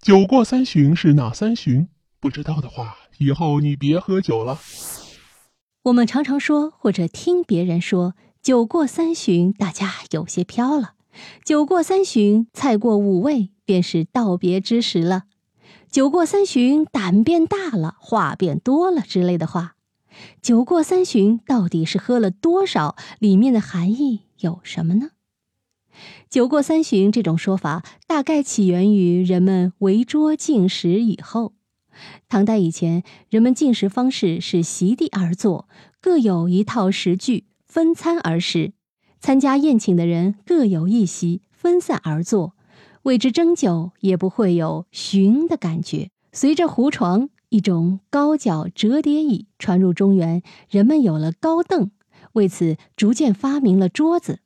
酒过三巡是哪三巡？不知道的话，以后你别喝酒了。我们常常说或者听别人说“酒过三巡”，大家有些飘了。酒过三巡，菜过五味，便是道别之时了。酒过三巡，胆变大了，话变多了之类的话。酒过三巡到底是喝了多少？里面的含义有什么呢？酒过三巡这种说法，大概起源于人们围桌进食以后。唐代以前，人们进食方式是席地而坐，各有一套食具，分餐而食。参加宴请的人各有一席，分散而坐，为之斟酒也不会有巡的感觉。随着胡床一种高脚折叠椅传入中原，人们有了高凳，为此逐渐发明了桌子。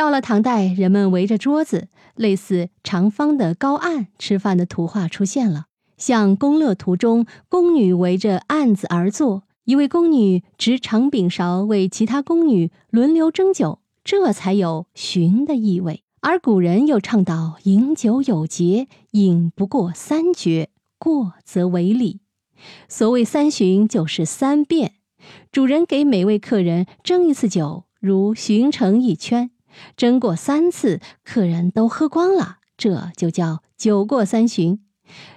到了唐代，人们围着桌子，类似长方的高案吃饭的图画出现了，像宫乐图中宫女围着案子而坐。一位宫女执长柄勺为其他宫女轮流斟酒，这才有巡的意味。而古人又倡导饮酒有节，饮不过三绝，过则为礼。所谓三巡，就是三遍。主人给每位客人斟一次酒，如巡城一圈，斟过三次，客人都喝光了，这就叫酒过三巡。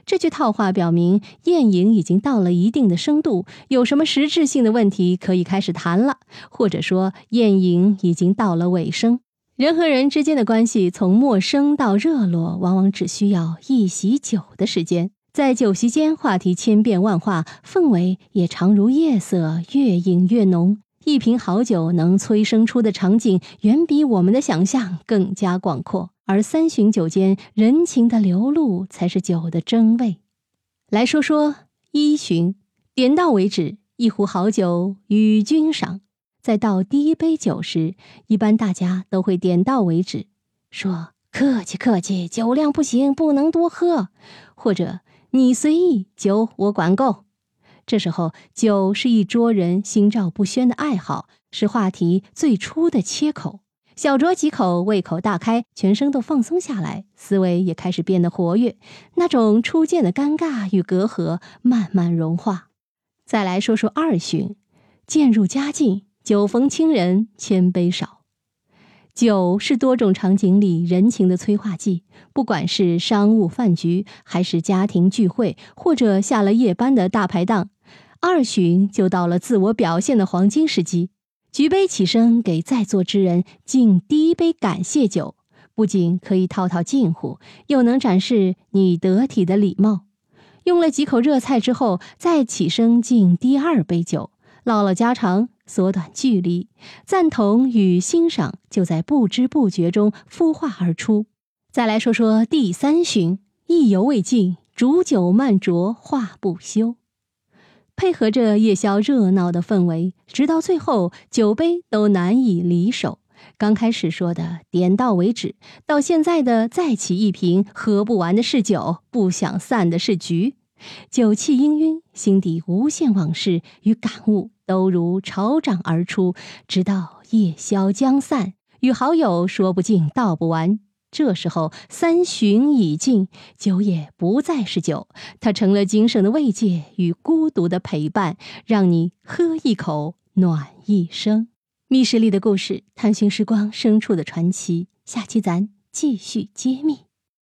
这句套话表明，宴饮已经到了一定的深度，有什么实质性的问题可以开始谈了，或者说宴饮已经到了尾声。人和人之间的关系从陌生到热络，往往只需要一席酒的时间。在酒席间，话题千变万化，氛围也常如夜色，越饮越浓。一瓶好酒能催生出的场景，远比我们的想象更加广阔。而三巡酒间人情的流露，才是酒的真味。来说说一巡，点到为止，一壶好酒与君赏。在倒第一杯酒时，一般大家都会点到为止，说客气客气，酒量不行，不能多喝，或者你随意，酒我管够。这时候，酒是一桌人心照不宣的爱好，是话题最初的切口。小酌几口，胃口大开，全身都放松下来，思维也开始变得活跃。那种初见的尴尬与隔阂慢慢融化。再来说说二巡，渐入佳境，酒逢亲人千杯少。酒是多种场景里人情的催化剂，不管是商务饭局，还是家庭聚会，或者下了夜班的大排档，二巡就到了自我表现的黄金时机。举杯起身，给在座之人敬第一杯感谢酒，不仅可以套套近乎，又能展示你得体的礼貌。用了几口热菜之后，再起身敬第二杯酒，唠唠家常，缩短距离，赞同与欣赏就在不知不觉中孵化而出。再来说说第三巡，意犹未尽，煮酒慢酌，话不休。配合着夜宵热闹的氛围，直到最后酒杯都难以离手。刚开始说的点到为止，到现在的再起一瓶，喝不完的是酒，不想散的是局。酒气氤氲，心底无限往事与感悟都如潮涨而出，直到夜宵将散，与好友说不尽道不完。这时候，三巡已尽，酒也不再是酒，它成了精神的慰藉与孤独的陪伴，让你喝一口暖一生。密室里的故事，探寻时光深处的传奇。下期咱继续揭秘。